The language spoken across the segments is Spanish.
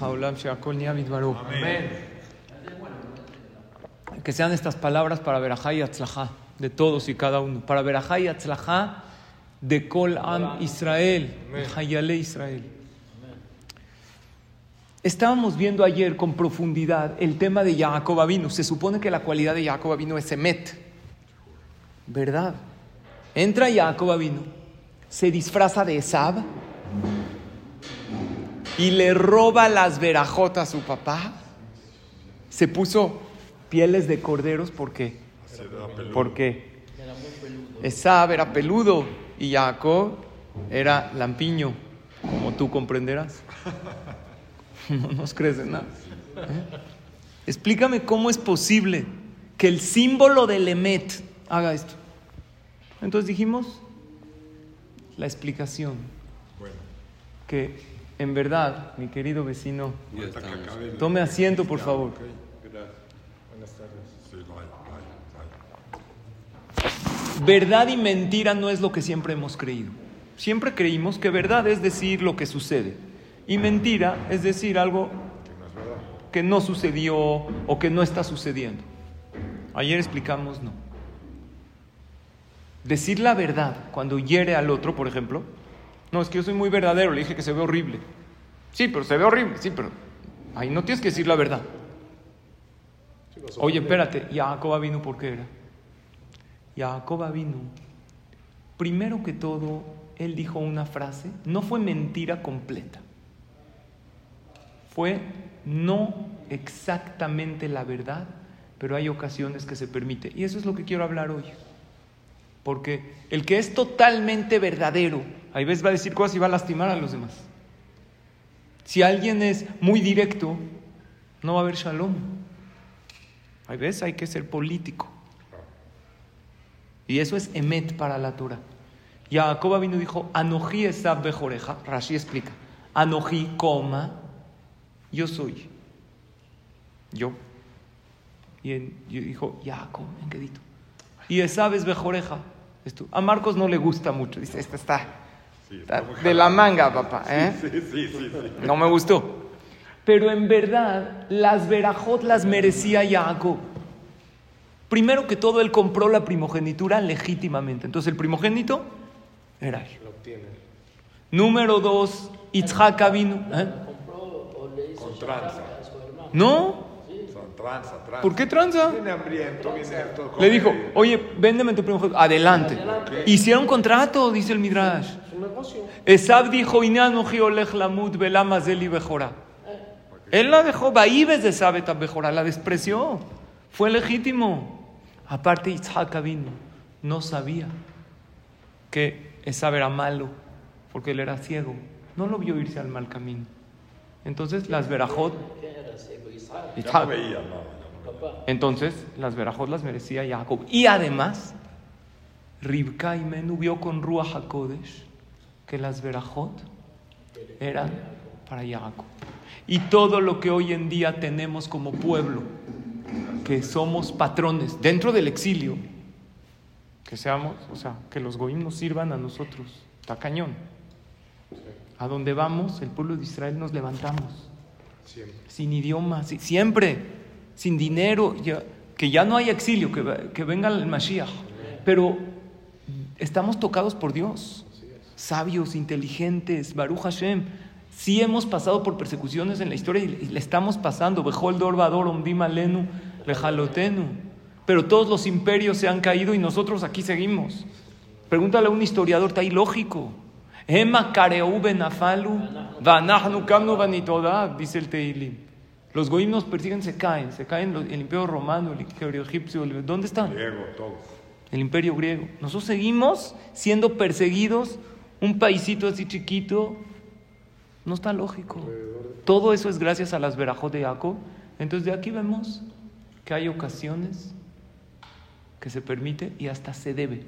Haolam, Amén. Que sean estas palabras para Berajá y Atzlajá, de todos y cada uno. Para Berajá y Atzlajá, de Kol Am Israel, Hayale Israel. Estábamos viendo ayer con profundidad el tema de Jacob Avinu. Se supone que la cualidad de Jacob Avinu es Emet. ¿Verdad? Entra Jacob Avinu, se disfraza de Esab y le roba las verajotas a su papá. Se puso pieles de corderos porque porque Esab era peludo y Jacob era lampiño, como tú comprenderás. No nos crees en nada. ¿Eh? Explícame cómo es posible que el símbolo del Emet haga esto. Entonces dijimos la explicación. Que en verdad, mi querido vecino, tome asiento por favor. Verdad y mentira no es lo que siempre hemos creído. Siempre creímos que verdad es decir lo que sucede y mentira es decir algo que no sucedió o que no está sucediendo. Ayer explicamos no. Decir la verdad cuando hiere al otro, por ejemplo, no, es que yo soy muy verdadero, le dije que se ve horrible. Sí, pero se ve horrible, sí, pero ahí no tienes que decir la verdad. Oye, espérate, Jacob vino por qué era. Jacob vino. Primero que todo, él dijo una frase, no fue mentira completa. Fue no exactamente la verdad, pero hay ocasiones que se permite. Y eso es lo que quiero hablar hoy. Porque el que es totalmente verdadero, a veces va a decir cosas y va a lastimar a los demás. Si alguien es muy directo, no va a haber shalom. A veces hay que ser político. Y eso es emet para la Torah. Jacob vino y dijo, Anoji esab bejoreja. Rashi explica, Anoji, coma, yo soy. Yo. Y yo dijo, Jacob, en quedito. Y Esab es bejoreja. A Marcos no le gusta mucho. Dice, esta está, está de la manga, papá. ¿eh? Sí, sí, sí, sí. No me gustó. Pero en verdad, las verajot las merecía Jacob. Primero que todo, él compró la primogenitura legítimamente. Entonces, el primogénito era él. Lo obtiene. Número dos, Itzhak vino. ¿eh? Con tranza. ¿No? Son tranza, tranza. ¿Por qué tranza? Viene hambriento, viene harto. Le dijo, oye, véndeme tu primogénito. Adelante. Hicieron contrato, dice el Midrash. Negocio. Esab dijo. Él la dejó, Baibes de Sabeta bejora, la despreció. Fue legítimo. Aparte, Yitzhak vino, no sabía que Esab era malo, porque él era ciego. No lo vio irse al mal camino. Entonces, las verajot. Isaac. Entonces, las verajot las merecía Jacob. Y además, Ribka y Menú vio con Ruach HaKodesh que las verajot eran para Jacob. Y todo lo que hoy en día tenemos como pueblo, que somos patrones dentro del exilio, que seamos, o sea, que los goim nos sirvan a nosotros. Está cañón. A donde vamos, el pueblo de Israel nos levantamos Siempre. sin idioma, si- siempre, sin dinero, ya- que ya no hay exilio, que, que venga el Mashiach. Pero estamos tocados por Dios, sabios, inteligentes, Baruch Hashem. Sí hemos pasado por persecuciones en la historia y le estamos pasando. Bejol dor vador omdim alenu lejalotenu. Pero todos los imperios se han caído y nosotros aquí seguimos. Pregúntale a un historiador, está ilógico. Ema kareu benafalu, vanahnu kamnu dice el Teilim. Los goim nos persiguen, se caen, se caen el imperio romano, el imperio egipcio, el- ¿dónde están? Griego, todos. El imperio griego. Nosotros seguimos siendo perseguidos, un paisito así chiquito, no está lógico. Todo eso es gracias a las verajot de Jacob. Entonces de aquí vemos que hay ocasiones que se permite y hasta se debe.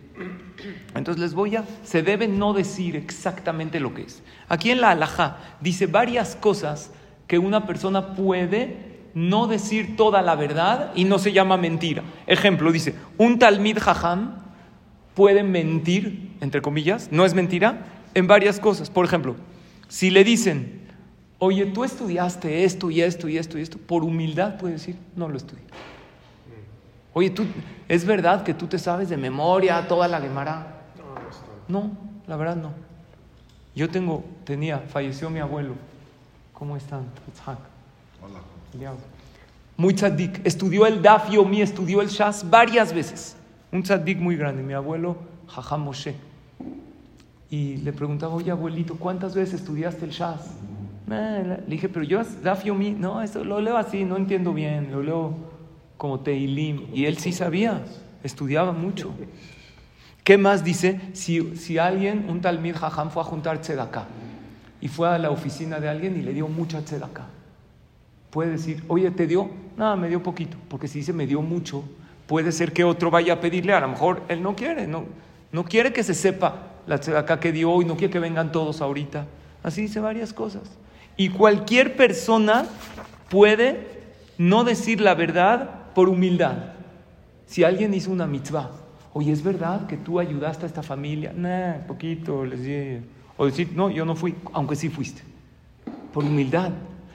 Entonces les voy a, se debe no decir exactamente lo que es. Aquí en la alajá dice varias cosas que una persona puede no decir toda la verdad y no se llama mentira. Ejemplo, dice, un talmid jajam puede mentir, entre comillas, no es mentira, en varias cosas. Por ejemplo, si le dicen Oye, tú estudiaste esto y esto y esto y esto. Por humildad puedes decir, no lo estudié. Oye, tú, ¿es verdad que tú te sabes de memoria toda la Gemara? No, la verdad no. Yo tengo, tenía, falleció mi abuelo. ¿Cómo están? Hola. Muy tzaddik. Estudió el Daf Yomi, estudió el Shas varias veces. Un tzaddik muy grande, mi abuelo Jajam Moshe. Y le preguntaba, oye abuelito, ¿cuántas veces estudiaste el Shas? "Eh", Le dije, pero yo Daf Yomi, no, eso lo leo así, no entiendo bien, lo leo como Teilim. Y él sí sabía, estudiaba mucho. ¿Qué más dice? Si, si alguien, un talmid jajam, fue a juntar tzedakah y fue a la oficina de alguien y le dio mucha tzedakah, puede decir, oye, ¿te dio? No, me dio poquito. Porque si dice me dio mucho, puede ser que otro vaya a pedirle. A lo mejor él no quiere, no, no quiere que se sepa la tzedakah que dio y no quiere que vengan todos ahorita. Así dice varias cosas. Y cualquier persona puede no decir la verdad por humildad. Si alguien hizo una mitzvah, oye, ¿es verdad que tú ayudaste a esta familia? Nah, poquito, les di. O decir, no, yo no fui, aunque sí fuiste. Por humildad.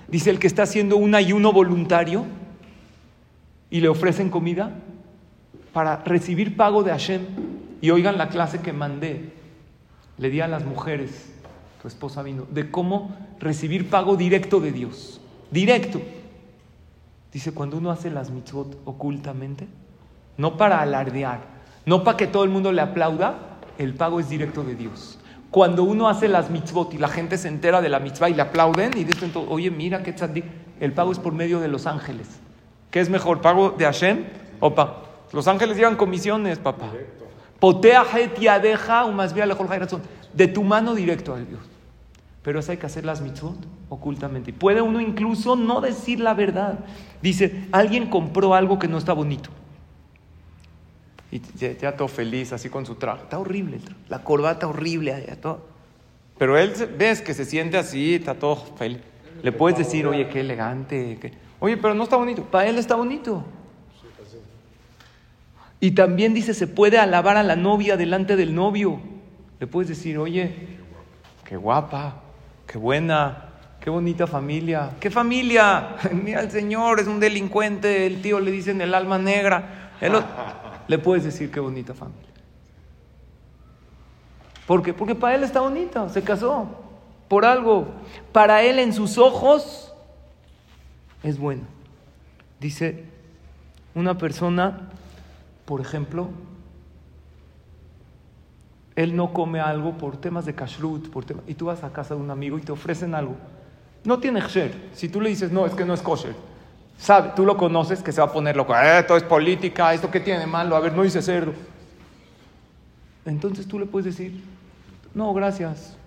Dice el que está haciendo un ayuno voluntario y le ofrecen comida para recibir pago de Hashem. Y oigan la clase que mandé. Le di a las mujeres, tu esposa vino, de cómo recibir pago directo de Dios. Directo. Dice, cuando uno hace las mitzvot ocultamente, no para alardear, no para que todo el mundo le aplauda, el pago es directo de Dios. Cuando uno hace las mitzvot y la gente se entera de la mitzvah y le aplauden y dicen, oye, mira qué el pago es por medio de los ángeles. ¿Qué es mejor, pago de Hashem o pa? Los ángeles llevan comisiones, papá. Potea De tu mano directo a Dios. Pero eso hay que hacer las mitzvot ocultamente. Puede uno incluso no decir la verdad. Dice, alguien compró algo que no está bonito. Y ya, todo feliz, así con su traje. Está horrible el traje. La corbata horrible. ya todo. Pero él ves que se siente así, está todo feliz. Le puedes decir, oye, qué elegante. qué- Oye, pero no está bonito. Para él está bonito. Y también dice, se puede alabar a la novia delante del novio. Le puedes decir, oye, qué guapa, qué buena, qué bonita familia. ¿Qué familia? Mira, el señor es un delincuente, el tío le dicen el alma negra. Le puedes decir qué bonita familia. ¿Por qué? Porque para él está bonita, se casó por algo. Para él en sus ojos es bueno. Dice, una persona, por ejemplo, él no come algo por temas de kashrut, por y tú vas a casa de un amigo y te ofrecen algo. No tiene kosher. Si tú le dices, no, es que no es kosher, sabe, tú lo conoces que se va a poner loco. "Eh, Esto es política, esto que tiene malo, a ver, no dice cerdo. Entonces tú le puedes decir, no, gracias.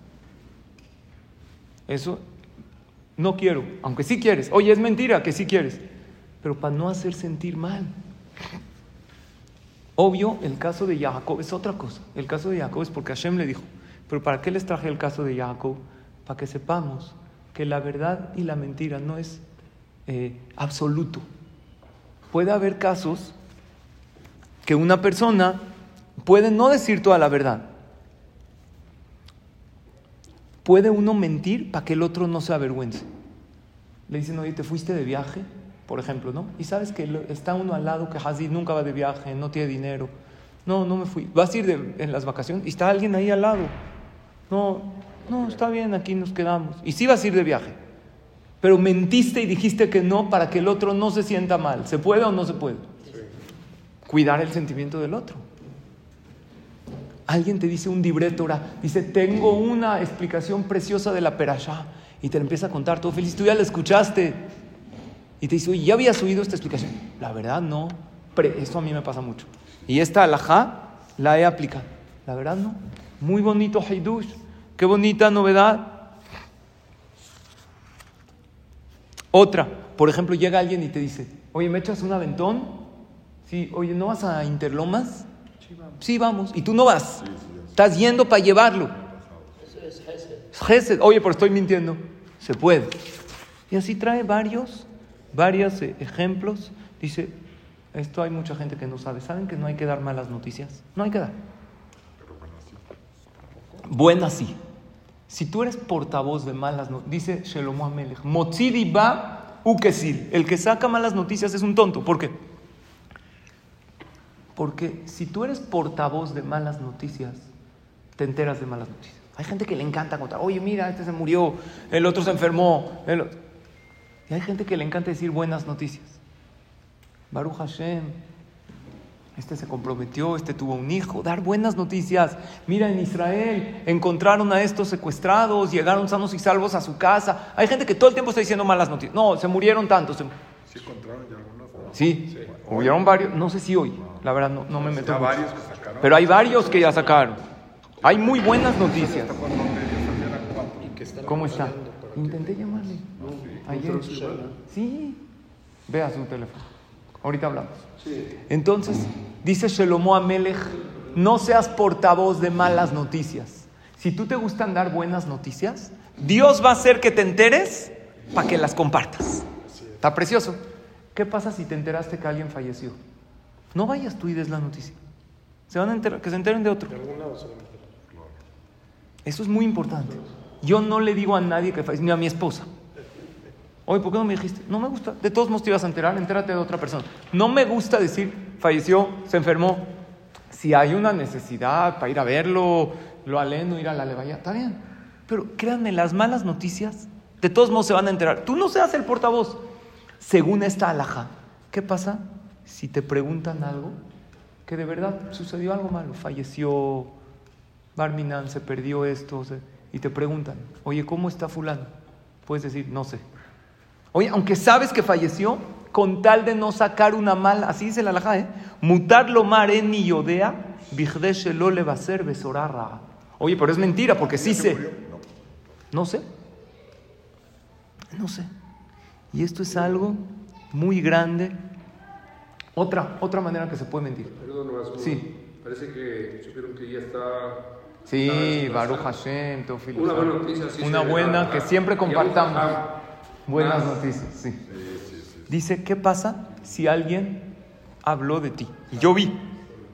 Eso no quiero, aunque sí quieres. Oye, es mentira que sí quieres, pero para no hacer sentir mal. Obvio, el caso de Jacob es otra cosa. El caso de Jacob es porque Hashem le dijo. Pero ¿para qué les traje el caso de Jacob? Para que sepamos que la verdad y la mentira no es eh, absoluto. Puede haber casos que una persona puede no decir toda la verdad. Puede uno mentir para que el otro no se avergüence. Le dicen, oye, te fuiste de viaje, por ejemplo, ¿no? Y sabes que está uno al lado que Hazid nunca va de viaje, no tiene dinero. No, no me fui. Vas a ir de- en las vacaciones y está alguien ahí al lado. No, no, está bien, aquí nos quedamos. Y sí vas a ir de viaje. Pero mentiste y dijiste que no para que el otro no se sienta mal. ¿Se puede o no se puede? Cuidar el sentimiento del otro. Alguien te dice un libretora, dice, tengo una explicación preciosa de la perashá. Y te la empieza a contar todo feliz. Tú ya la escuchaste. Y te dice, oye, ¿ya habías oído esta explicación? La verdad, no. Pre- Esto a mí me pasa mucho. Y esta alajá la he aplicado. La verdad, no. Muy bonito Haidush. Qué bonita novedad. Otra, por ejemplo, llega alguien y te dice, oye, ¿me echas un aventón? Sí, oye, ¿no vas a Interlomas? Sí, vamos. Y tú no vas. Estás yendo para llevarlo. Eso es Hesed. Oye, pero estoy mintiendo. Se puede. Y así trae varios, varios eh, ejemplos. Dice, esto hay mucha gente que no sabe. ¿Saben que no hay que dar malas noticias? No hay que dar. Buenas sí. Si tú eres portavoz de malas noticias, dice Shelomo Amelech, Motzidi ba ukesir. El que saca malas noticias es un tonto. ¿Por qué? Porque si tú eres portavoz de malas noticias, te enteras de malas noticias. Hay gente que le encanta contar, oye, mira, este se murió, el otro se enfermó. el o-". Y hay gente que le encanta decir buenas noticias. Baruch Hashem, este se comprometió, este tuvo un hijo, dar buenas noticias. Mira, en Israel encontraron a estos secuestrados, llegaron sanos y salvos a su casa. Hay gente que todo el tiempo está diciendo malas noticias. No, se murieron tantos. se- Sí encontraron ya algunos. ¿no? Sí, hubieron varios, no sé si hoy, la verdad no, no me meto mucho. varios que sacaron. Pero hay varios que ya sacaron. Hay muy buenas noticias. ¿Cómo está? Intenté llamarle. Ayer. Sí. Vea su teléfono. Ahorita hablamos. Entonces, dice Shelomo Amelech, no seas portavoz de malas noticias. Si tú te gustan dar buenas noticias, Dios va a hacer que te enteres para que las compartas. Está precioso. ¿Qué pasa si te enteraste que alguien falleció? No vayas tú y des la noticia. Se van a enterar, que se enteren de otro. De algún lado se van a enterar. Eso es muy importante. Yo no le digo a nadie que falleció, ni a mi esposa. Oye, ¿por qué no me dijiste? No me gusta. De todos modos te ibas a enterar, entérate de otra persona. No me gusta decir, falleció, se enfermó. Si hay una necesidad para ir a verlo, lo aleno, ir a la levaya, está bien. Pero créanme, las malas noticias, de todos modos se van a enterar. Tú no seas el portavoz. Según esta alhaja, ¿qué pasa si te preguntan algo que de verdad sucedió algo malo? Falleció, Barminan, se perdió esto, y te preguntan, oye, ¿cómo está fulano? Puedes decir, no sé. Oye, aunque sabes que falleció, con tal de no sacar una mala, así dice la alhaja, ¿eh? Mutar lo mare ni yodea, shelo le va a ser besorarra. Oye, pero es mentira, porque sí sé. No sé. No sé. Y esto es algo muy grande. Otra, otra manera que se puede mentir. Perdón, Sí. Parece que supieron que ya está. Sí, Baruch. Hashem, Teófilo. Una buena noticia, sí. Una buena que siempre compartamos. Buenas más. noticias, sí. Dice, ¿qué pasa si alguien habló de ti? Y yo vi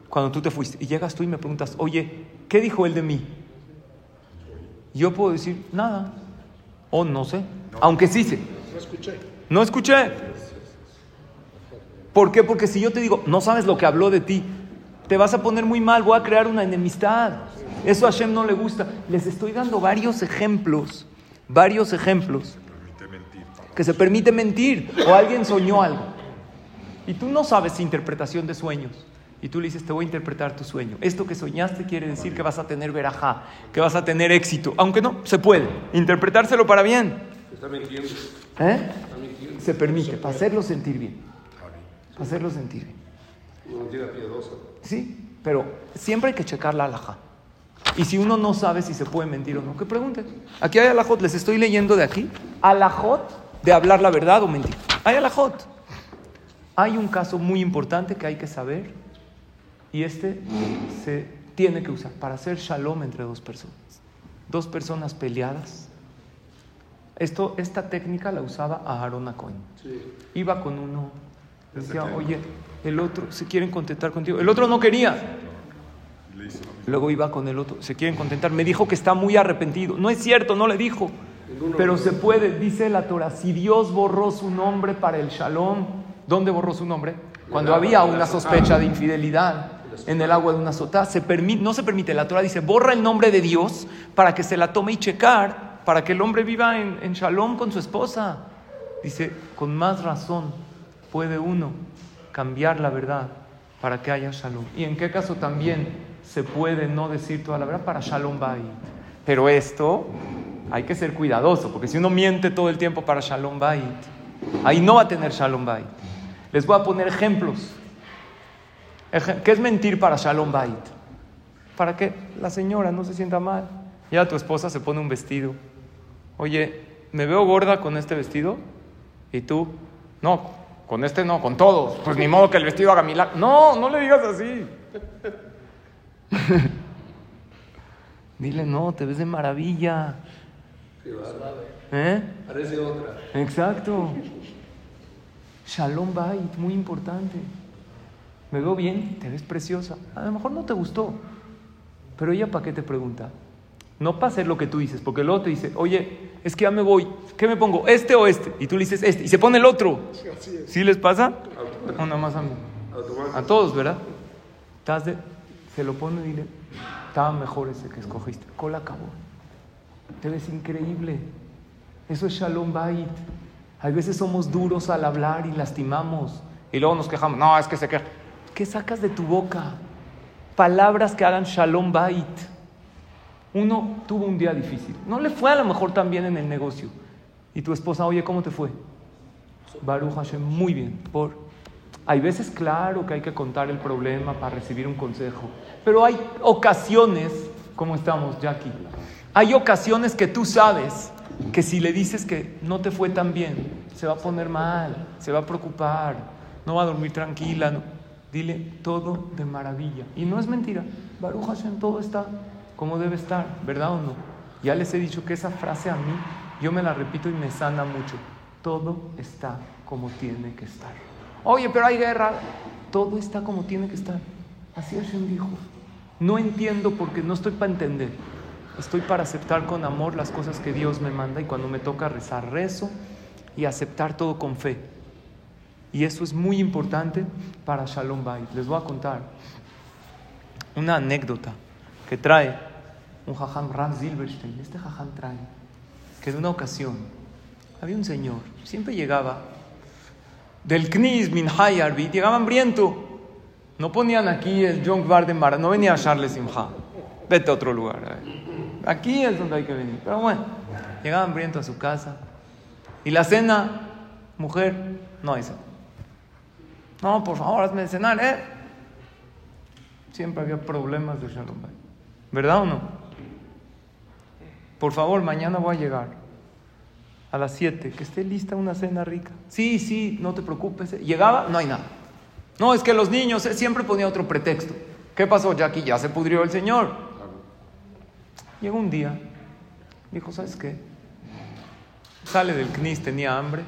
cuando tú te fuiste. Y llegas tú y me preguntas, oye, ¿qué dijo él de mí? Yo puedo decir, nada. O no sé. Aunque sí sé. No escuché. No escuché. ¿Por qué? Porque si yo te digo, no sabes lo que habló de ti, te vas a poner muy mal, voy a crear una enemistad. Eso a Hashem no le gusta. Les estoy dando varios ejemplos, varios ejemplos que se permite mentir o alguien soñó algo. Y tú no sabes interpretación de sueños y tú le dices te voy a interpretar tu sueño. Esto que soñaste quiere decir que vas a tener verajá que vas a tener éxito aunque no se puede. Interpretárselo para bien. Está mintiendo. ¿eh? Está mintiendo. se permite para hacerlo sentir bien. Para hacerlo sentir bien. Una mentira piadosa. sí pero siempre hay que checar la alhaja y si uno no sabe si se puede mentir o no que pregunte. Aquí hay alajot les estoy leyendo de aquí. Alajot de hablar la verdad o mentir hay alajot hay un caso muy importante que hay que saber y este se tiene que usar para hacer shalom entre dos personas. Dos personas peleadas. Esto, esta técnica la usaba Aarón Cohen. Iba con uno, decía, oye, el otro, se quieren contentar contigo. El otro no quería. Luego iba con el otro, se quieren contentar. Me dijo que está muy arrepentido. No es cierto, no le dijo. Pero se puede, dice la Torah, si Dios borró su nombre para el shalom, ¿dónde borró su nombre? Cuando había una sospecha de infidelidad en el agua de una sotá, se permite, no se permite, la Torah dice, borra el nombre de Dios para que se la tome y checar, para que el hombre viva en, en shalom con su esposa. Dice, con más razón puede uno cambiar la verdad para que haya shalom. ¿Y en qué caso también se puede no decir toda la verdad para shalom bait? Pero esto hay que ser cuidadoso, porque si uno miente todo el tiempo para shalom bait, ahí no va a tener shalom bait. Les voy a poner ejemplos. Eje- ¿Qué es mentir para shalom bait? Para que la señora no se sienta mal. Ya tu esposa se pone un vestido. Oye, ¿me veo gorda con este vestido? ¿Y tú? No, con este no, con todos. Pues ni modo que el vestido haga milagro. No, no le digas así. Dile, no, te ves de maravilla. ¿Eh? Parece otra. Exacto. Shalom Bait, muy importante. Me veo bien, te ves preciosa. A lo mejor no te gustó, pero ella para qué te pregunta. No para hacer lo que tú dices, porque el otro te dice, oye, es que ya me voy, ¿qué me pongo? ¿Este o este? Y tú le dices este, y se pone el otro. ¿Sí les pasa? No, nada más a mí. Automático. A todos, ¿verdad? De- se lo pone y dile, estaba mejor ese que escogiste. Cola acabó. Te ves increíble. Eso es Shalom Bait. A veces somos duros al hablar y lastimamos. Y luego nos quejamos. No, es que se queja. ¿Qué sacas de tu boca? Palabras que hagan Shalom Bait. Uno tuvo un día difícil. No le fue a lo mejor tan bien en el negocio. Y tu esposa, oye, ¿cómo te fue? Baruch Hashem, muy bien. Por... Hay veces, claro, que hay que contar el problema para recibir un consejo. Pero hay ocasiones, como estamos, Jackie. Hay ocasiones que tú sabes que si le dices que no te fue tan bien, se va a poner mal, se va a preocupar, no va a dormir tranquila. no. Dile todo de maravilla. Y no es mentira. Baruch Hashem, todo está como debe estar, ¿verdad o no? Ya les he dicho que esa frase a mí, yo me la repito y me sana mucho. Todo está como tiene que estar. Oye, pero hay guerra. Todo está como tiene que estar. Así Hashem dijo. No entiendo porque no estoy para entender. Estoy para aceptar con amor las cosas que Dios me manda y cuando me toca rezar, rezo y aceptar todo con fe. Y eso es muy importante para Shalom Bait. Les voy a contar una anécdota que trae un jajam Ram Silverstein. Este jajam trae que de una ocasión había un señor, siempre llegaba del Knis Minhay Arbit, llegaba hambriento. No ponían aquí el John Bardenbar, no venía a Charles Simha. Vete a otro lugar. Aquí es donde hay que venir. Pero bueno, llegaba hambriento a su casa. Y la cena, mujer, no cena. No, por favor, hazme cenar, ¿eh? Siempre había problemas de Shalom. ¿Verdad o no? Por favor, mañana voy a llegar a las 7, que esté lista una cena rica. Sí, sí, no te preocupes. Llegaba, no hay nada. No, es que los niños eh, siempre ponía otro pretexto. ¿Qué pasó, Jackie? Ya se pudrió el Señor. Llegó un día, dijo, ¿sabes qué? Sale del CNIS, tenía hambre,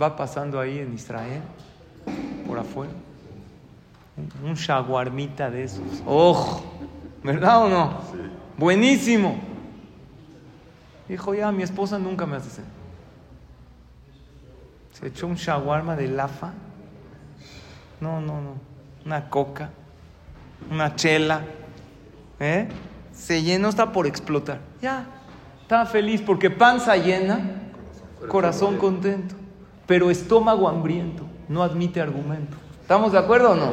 va pasando ahí en Israel, por afuera, un- shawarmita de esos. ¡Ojo! ¿Verdad o no? Buenísimo. Dijo, ya, mi esposa nunca me hace cena. Se echó un shawarma de lafa. No, no, no. Una coca. Una chela. ¿Eh? Se llenó, está por explotar. Ya. Estaba feliz porque panza llena, corazón contento. Pero estómago hambriento. No admite argumento. ¿Estamos de acuerdo o no?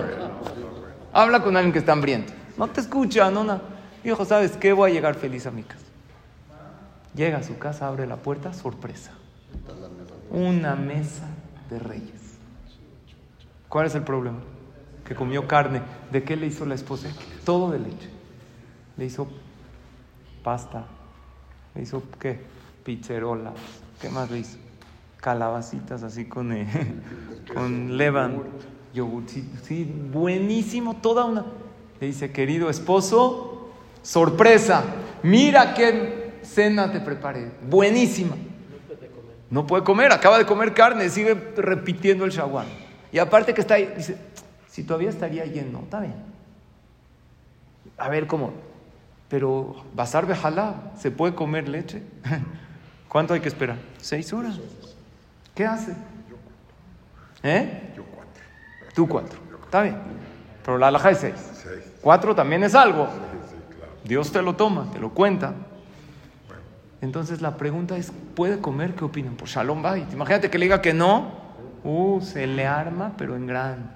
Habla con alguien que está hambriento. No te escucha, no, no. Dijo, ¿sabes qué? Voy a llegar feliz a mi casa. Llega a su casa, abre la puerta, sorpresa. Una mesa de reyes. ¿Cuál es el problema? Que comió carne. ¿De qué le hizo la esposa? Todo de leche. Le hizo pasta. Le hizo, ¿qué? Pizzerolas. ¿Qué más le hizo? Calabacitas así con, eh, con levan. Yogurcito. Sí, buenísimo. Toda una... Le dice, querido esposo, sorpresa. Mira qué cena te preparé. Buenísima. No puede comer, acaba de comer carne, sigue repitiendo el shawarma. Y aparte que está ahí, dice, si todavía estaría lleno, está bien. A ver cómo. Pero basar bejalá, ¿se puede comer leche? ¿Cuánto hay que esperar? Seis horas. ¿Qué hace? ¿Eh? Yo cuatro. Tú cuatro. Está bien. Pero la alhaja es seis. Seis. Cuatro también es algo. Sí, sí, claro. Dios te lo toma, te lo cuenta. Entonces la pregunta es, ¿puede comer? ¿Qué opinan? Por Shalom Bait. Imagínate que le diga que no. Uh, se le arma, pero en gran.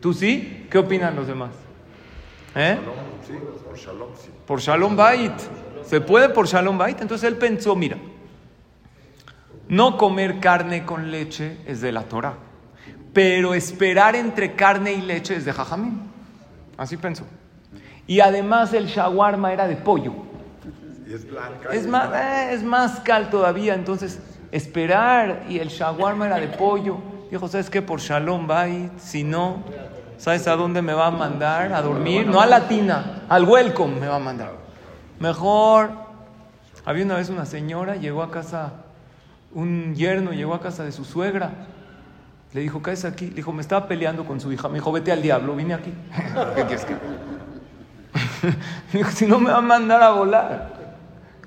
¿Tú sí? ¿Qué opinan los demás? ¿Eh? Shalom, sí, por Shalom, sí. Por Shalom Bait. ¿Se puede por Shalom Bait? Entonces él pensó, mira, no comer carne con leche es de la Torah, pero esperar entre carne y leche es de Jajamín. Así pensó. Y además el shawarma era de pollo. Y es blanca. Es y más, eh, es más cal todavía, entonces esperar y el shawarma era de pollo. Dijo, ¿sabes qué? Por Shalom Bait, si no, ¿sabes a dónde me va a mandar? A dormir, no a la tina, al welcome me va a mandar. Mejor, había una vez una señora, llegó a casa, un yerno llegó a casa de su suegra. Le dijo, ¿qué es aquí? Le dijo, me estaba peleando con su hija. Me dijo, vete al diablo, vine aquí. ¿Qué quieres que? Dijo, si no me va a mandar a volar,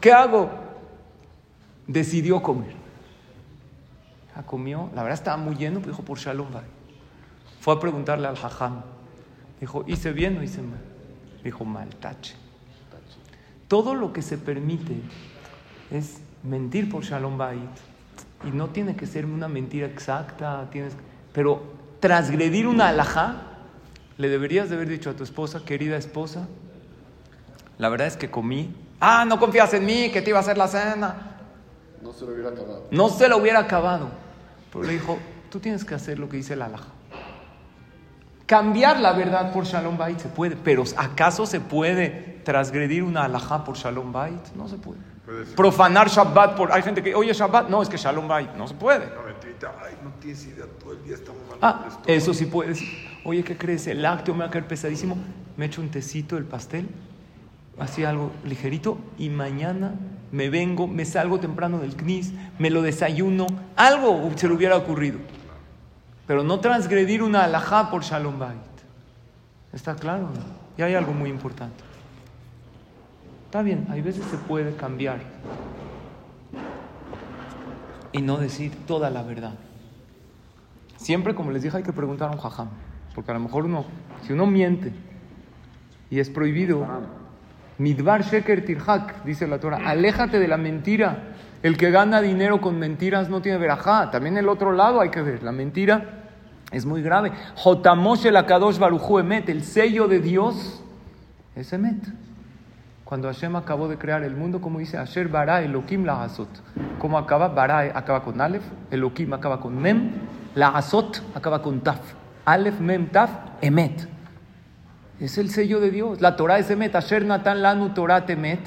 ¿qué hago? Decidió comer. Ya comió, la verdad estaba muy lleno, pero dijo, por Shalom Bay. Fue a preguntarle al hajam. Dijo, ¿hice bien o hice mal? Dijo, mal, tache. Todo lo que se permite es mentir por Shalom Bait. Y no tiene que ser una mentira exacta, tienes, pero transgredir una alajá, le deberías de haber dicho a tu esposa, querida esposa, la verdad es que comí. Ah, no confías en mí, que te iba a hacer la cena. No se lo hubiera acabado. No se lo hubiera acabado. Pero le dijo, tú tienes que hacer lo que dice la alajá. Cambiar la verdad por Shalom Bait se puede, pero ¿acaso se puede transgredir una alajá por Shalom Bait? No se puede. Profanar Shabbat por... Hay gente que, oye, Shabbat, no, es que Shalom Bait, no se puede. Ay, no tienes idea, todo el día estamos. Ah, eso sí puedes. Oye, ¿qué crees? El lácteo me va a caer pesadísimo. Me echo un tecito del pastel, así algo ligerito, y mañana me vengo, me salgo temprano del CNIS, me lo desayuno. Algo se le hubiera ocurrido. Pero no transgredir una alajá por Shalom Bait. ¿Está claro? Y hay algo muy importante. Está bien, hay veces se puede cambiar y no decir toda la verdad. Siempre, como les dije, hay que preguntar a un jajam. Porque a lo mejor uno, si uno miente y es prohibido, midbar sheker tirhak, dice la Torah, aléjate de la mentira. El que gana dinero con mentiras no tiene verajá. También el otro lado hay que ver. La mentira es muy grave. Jotamoshe la kadosh baruchu emet, el sello de Dios es emet. Cuando Hashem acabó de crear el mundo, como dice Asher bara Elohim la azot. ¿Cómo acaba? Bara acaba con Aleph, Elohim acaba con Mem, la azot acaba con Taf. Aleph, Mem, Taf, Emet. Es el sello de Dios. La Torah es Emet. Asher natan lanu Torah temet,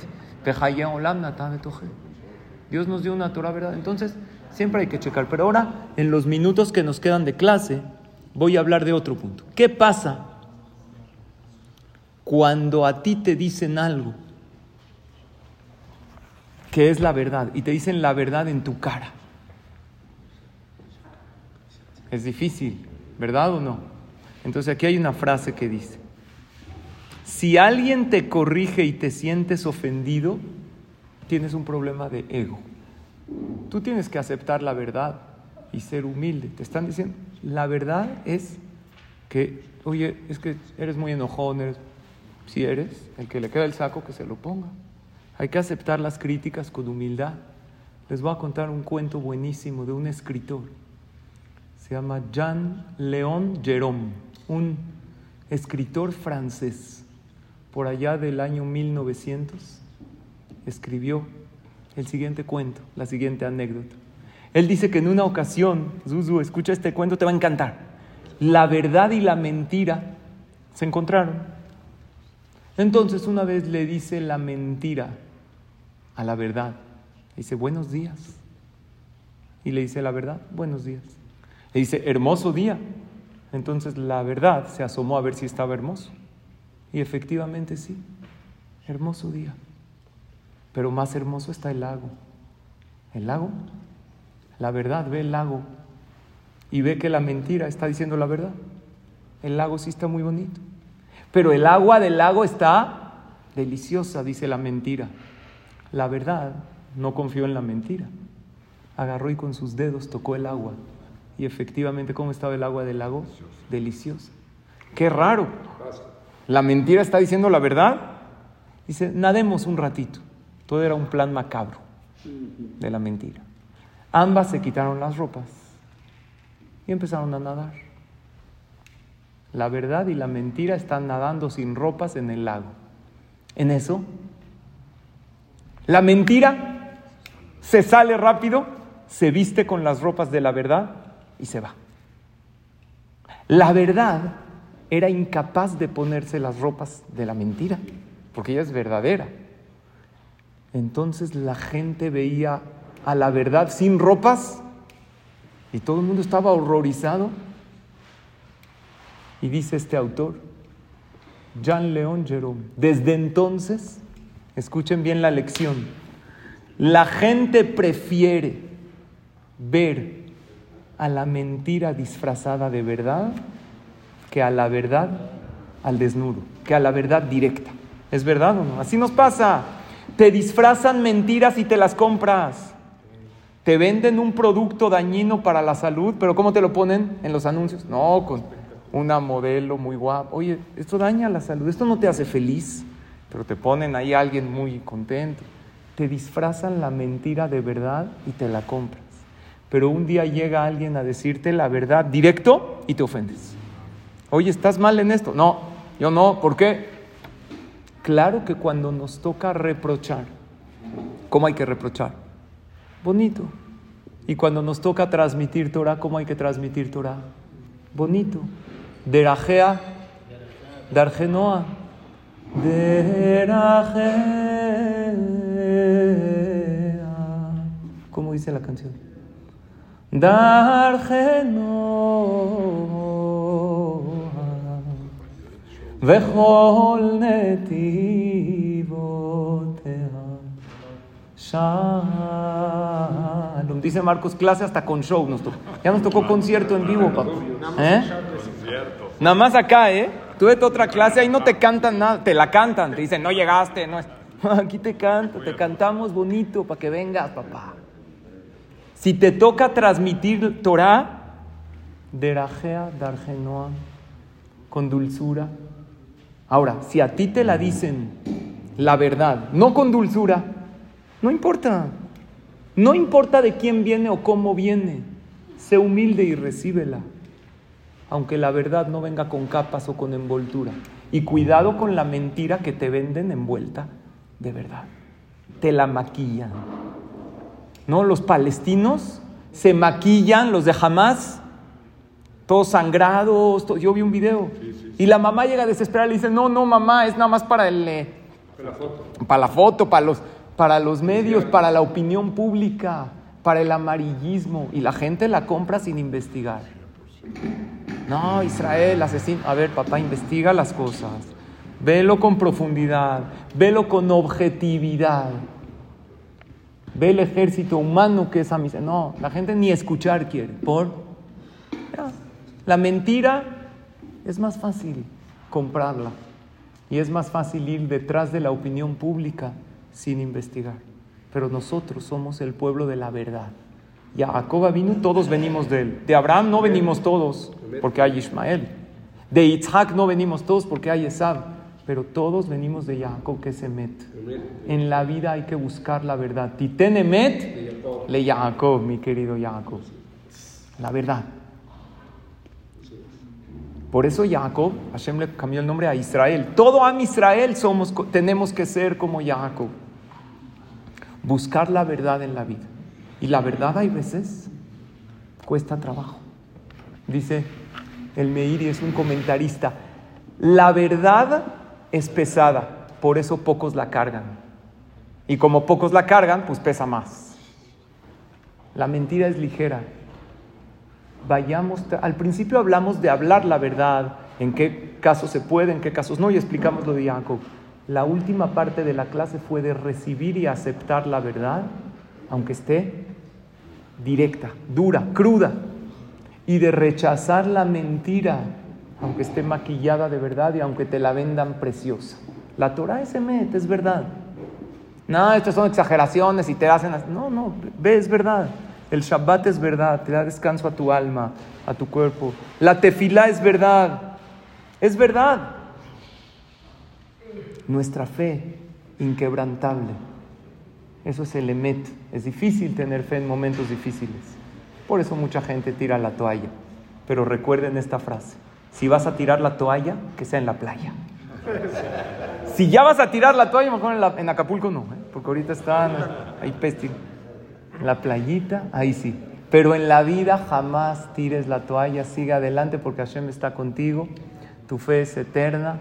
olam natan. Dios nos dio una Torah, ¿verdad? Entonces, siempre hay que checar. Pero ahora, en los minutos que nos quedan de clase, voy a hablar de otro punto. ¿Qué pasa cuando a ti te dicen algo que es la verdad y te dicen la verdad en tu cara? Es difícil, ¿verdad o no? Entonces aquí hay una frase que dice, si alguien te corrige y te sientes ofendido, tienes un problema de ego. Tú tienes que aceptar la verdad y ser humilde. Te están diciendo, la verdad es que, oye, es que eres muy enojón, si eres, el que le queda el saco, que se lo ponga. Hay que aceptar las críticas con humildad. Les voy a contar un cuento buenísimo de un escritor. Se llama Jean Léon Jerome, un escritor francés. Por allá del año 1900 escribió el siguiente cuento, la siguiente anécdota. Él dice que en una ocasión, Zuzu, escucha este cuento, te va a encantar. La verdad y la mentira se encontraron. Entonces una vez le dice la mentira a la verdad. Dice, buenos días. Y le dice la verdad, buenos días. Le dice, hermoso día. Entonces la verdad se asomó a ver si estaba hermoso. Y efectivamente sí, hermoso día. Pero más hermoso está el lago. El lago, la verdad, ve el lago y ve que la mentira está diciendo la verdad. El lago sí está muy bonito. Pero el agua del lago está deliciosa, dice la mentira. La verdad no confió en la mentira. Agarró y con sus dedos tocó el agua. Y efectivamente, ¿cómo estaba el agua del lago? Deliciosa. Qué raro. La mentira está diciendo la verdad. Dice, nademos un ratito. Todo era un plan macabro de la mentira. Ambas se quitaron las ropas y empezaron a nadar. La verdad y la mentira están nadando sin ropas en el lago. En eso, la mentira se sale rápido, se viste con las ropas de la verdad y se va. La verdad era incapaz de ponerse las ropas de la mentira, porque ella es verdadera. Entonces la gente veía a la verdad sin ropas y todo el mundo estaba horrorizado. Y dice este autor, Jean León Jerome, desde entonces, escuchen bien la lección, la gente prefiere ver a la mentira disfrazada de verdad que a la verdad al desnudo, que a la verdad directa. ¿Es verdad o no? Así nos pasa. Te disfrazan mentiras y te las compras. Te venden un producto dañino para la salud, pero ¿cómo te lo ponen en los anuncios? No, con una modelo muy guapa. Oye, esto daña la salud, esto no te hace feliz, pero te ponen ahí a alguien muy contento. Te disfrazan la mentira de verdad y te la compras. Pero un día llega alguien a decirte la verdad directo y te ofendes. Oye, ¿estás mal en esto? No, yo no, ¿por qué? Claro que cuando nos toca reprochar, ¿cómo hay que reprochar? Bonito. Y cuando nos toca transmitir Torah, ¿cómo hay que transmitir Torah? Bonito. Derajea, Dargenoa. Derajea. ¿Cómo dice la canción? Dargenoa. Vejol netivotea. Shalom. Dice Marcos, clase hasta con show. Nos tocó. Ya nos tocó concierto en vivo, papá. ¿Eh? Nada más acá, ¿eh? Tú vete otra clase, ahí no te cantan nada, te la cantan, te dicen, no llegaste, no es. Aquí te canto, te cantamos bonito para que vengas, papá. Si te toca transmitir Torah, derajea, dargenoa, con dulzura. Ahora, si a ti te la dicen la verdad, no con dulzura, no importa. No importa de quién viene o cómo viene. Sé humilde y recíbela. Aunque la verdad no venga con capas o con envoltura. Y cuidado con la mentira que te venden envuelta de verdad. Te la maquillan. ¿No? Los palestinos se maquillan, los de Hamas, todos sangrados. Yo vi un video. Y la mamá llega desesperada y le dice, no, no, mamá, es nada más para el... eh, para la foto, para los, para los medios, para la opinión pública, para el amarillismo. Y la gente la compra sin investigar. No, Israel, asesino. A ver, papá, investiga las cosas. Velo con profundidad. Velo con objetividad. Ve el ejército humano que es a mis... No, la gente ni escuchar quiere. ¿Por? La mentira es más fácil comprarla. Y es más fácil ir detrás de la opinión pública sin investigar. Pero nosotros somos el pueblo de la verdad. Y a Jacob vino, todos venimos de él. De Abraham no venimos todos, porque hay Ismael. De Isaac no venimos todos, porque hay Esab. Pero todos venimos de Jacob, que es Emet. En la vida hay que buscar la verdad. Titen Emet, le Jacob, mi querido Jacob. La verdad. Por eso Jacob, Hashem le cambió el nombre a Israel. Todo Am Israel somos, tenemos que ser como Jacob. Buscar la verdad en la vida. Y la verdad hay veces cuesta trabajo. Dice el Meiri, es un comentarista. La verdad es pesada, por eso pocos la cargan. Y como pocos la cargan, pues pesa más. La mentira es ligera, vayamos, al principio hablamos de hablar la verdad, en qué casos se puede, en qué casos no, y explicamos lo de Jacob. La última parte de la clase fue de recibir y aceptar la verdad, aunque esté directa, dura, cruda, y de rechazar la mentira, aunque esté maquillada de verdad y aunque te la vendan preciosa. La Torah es emet, es verdad. No, estas son exageraciones y te hacen... No, no, ve, es verdad. El Shabbat es verdad, te da descanso a tu alma, a tu cuerpo. La tefilá es verdad, es verdad. Nuestra fe inquebrantable. Eso es el emet. Es difícil tener fe en momentos difíciles. Por eso mucha gente tira la toalla. Pero recuerden esta frase. Si vas a tirar la toalla, que sea en la playa. Si ya vas a tirar la toalla, mejor en, en Acapulco no, ¿eh? porque ahorita están ahí pesti. En la playita, ahí sí. Pero en la vida jamás tires la toalla, sigue adelante porque Hashem está contigo, tu fe es eterna,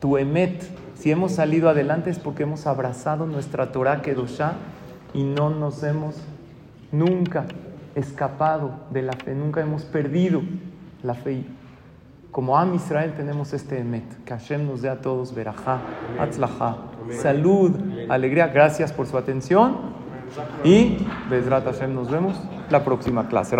tu emet. Si hemos salido adelante es porque hemos abrazado nuestra Torah Kedoshá y no nos hemos nunca escapado de la fe, nunca hemos perdido la fe. Como Am Israel tenemos este emet, que Hashem nos dé a todos verajá, atzlajá, salud, alegría. Gracias por su atención y Bezrat Hashem nos vemos la próxima clase.